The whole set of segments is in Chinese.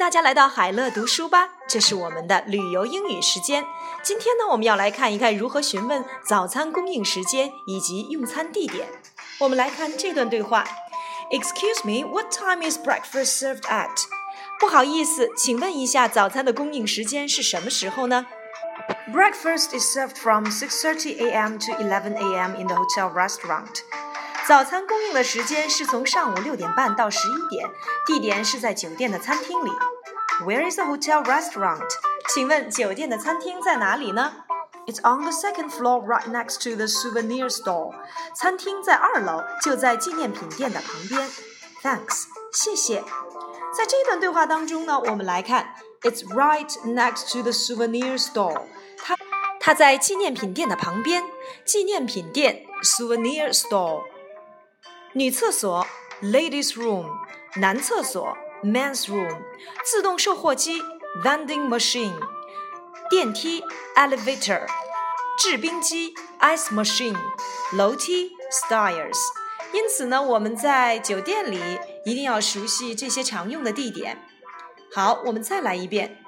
大家来到海乐读书吧，这是我们的旅游英语时间。今天呢，我们要来看一看如何询问早餐供应时间以及用餐地点。我们来看这段对话：Excuse me, what time is breakfast served at？不好意思，请问一下，早餐的供应时间是什么时候呢？Breakfast is served from 6:30 a.m. to 11 a.m. in the hotel restaurant. 早餐供应的时间是从上午六点半到十一点，地点是在酒店的餐厅里。Where is the hotel restaurant？请问酒店的餐厅在哪里呢？It's on the second floor, right next to the souvenir store。餐厅在二楼，就在纪念品店的旁边。Thanks，谢谢。在这段对话当中呢，我们来看，It's right next to the souvenir store。它它在纪念品店的旁边。纪念品店，souvenir store。女厕所，ladies room；男厕所，men's room；自动售货机，vending machine；电梯，elevator；制冰机，ice machine；楼梯，stairs。因此呢，我们在酒店里一定要熟悉这些常用的地点。好，我们再来一遍。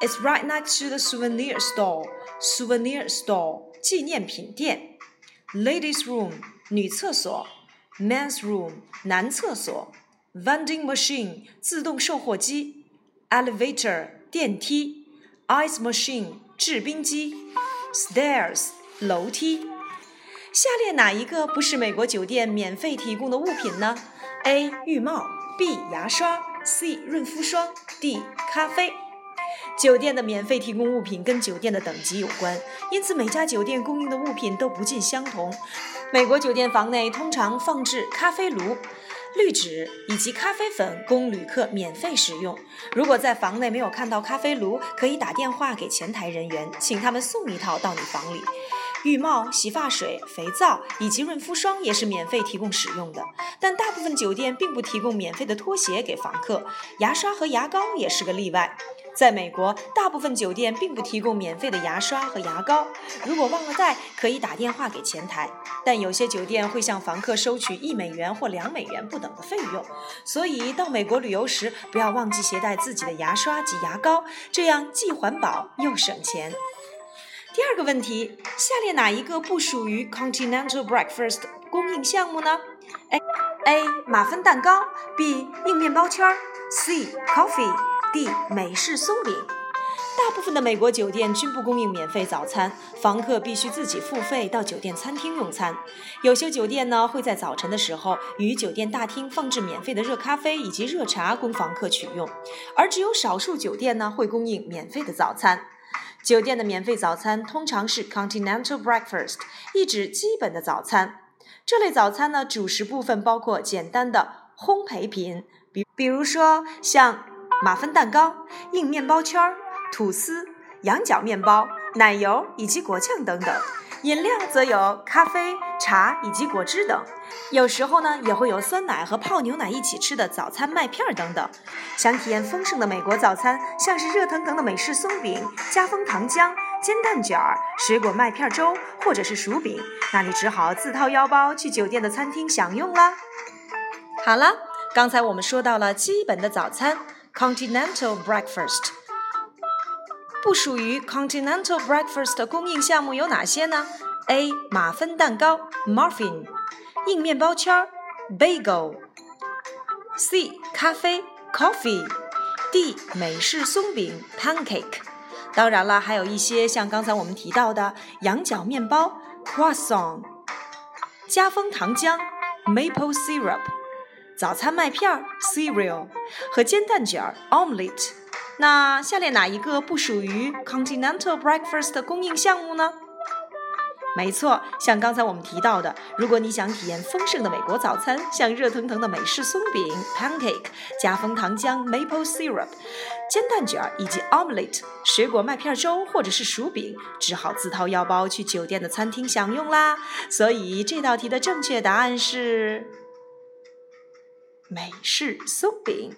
It's right next to the souvenir store. Souvenir store，纪念品店。Ladies room，女厕所。 Men's room，男厕所；vending machine，自动售货机；elevator，电梯；ice machine，制冰机；stairs，楼梯。下列哪一个不是美国酒店免费提供的物品呢？A. 浴帽；B. 牙刷；C. 润肤霜；D. 咖啡。酒店的免费提供物品跟酒店的等级有关，因此每家酒店供应的物品都不尽相同。美国酒店房内通常放置咖啡炉、滤纸以及咖啡粉，供旅客免费使用。如果在房内没有看到咖啡炉，可以打电话给前台人员，请他们送一套到你房里。浴帽、洗发水、肥皂以及润肤霜也是免费提供使用的，但大部分酒店并不提供免费的拖鞋给房客。牙刷和牙膏也是个例外。在美国，大部分酒店并不提供免费的牙刷和牙膏。如果忘了带，可以打电话给前台。但有些酒店会向房客收取一美元或两美元不等的费用。所以到美国旅游时，不要忘记携带自己的牙刷及牙膏，这样既环保又省钱。第二个问题：下列哪一个不属于 Continental Breakfast 供应项目呢？A A 马芬蛋糕，B 硬面包圈，C Coffee。D 美式松饼，大部分的美国酒店均不供应免费早餐，房客必须自己付费到酒店餐厅用餐。有些酒店呢会在早晨的时候于酒店大厅放置免费的热咖啡以及热茶供房客取用，而只有少数酒店呢会供应免费的早餐。酒店的免费早餐通常是 Continental Breakfast，意指基本的早餐。这类早餐呢主食部分包括简单的烘焙品，比比如说像。马芬蛋糕、硬面包圈、吐司、羊角面包、奶油以及果酱等等。饮料则有咖啡、茶以及果汁等。有时候呢，也会有酸奶和泡牛奶一起吃的早餐麦片等等。想体验丰盛的美国早餐，像是热腾腾的美式松饼、加蜂糖浆、煎蛋卷儿、水果麦片粥或者是薯饼，那你只好自掏腰包去酒店的餐厅享用啦。好了，刚才我们说到了基本的早餐。Continental breakfast 不属于 Continental breakfast 的供应项目有哪些呢？A. 马芬蛋糕 （muffin）、硬面包圈 （bagel）、C. 咖啡 （coffee）、D. 美式松饼 （pancake）。当然了，还有一些像刚才我们提到的羊角面包 （croissant）、加蜂糖浆 （maple syrup）。早餐麦片 cereal 和煎蛋卷 omelette，那下列哪一个不属于 continental breakfast 的供应项目呢？没错，像刚才我们提到的，如果你想体验丰盛的美国早餐，像热腾腾的美式松饼 pancake、加蜂糖浆 maple syrup、煎蛋卷以及 omelette、水果麦片粥或者是薯饼，只好自掏腰包去酒店的餐厅享用啦。所以这道题的正确答案是。美式松饼。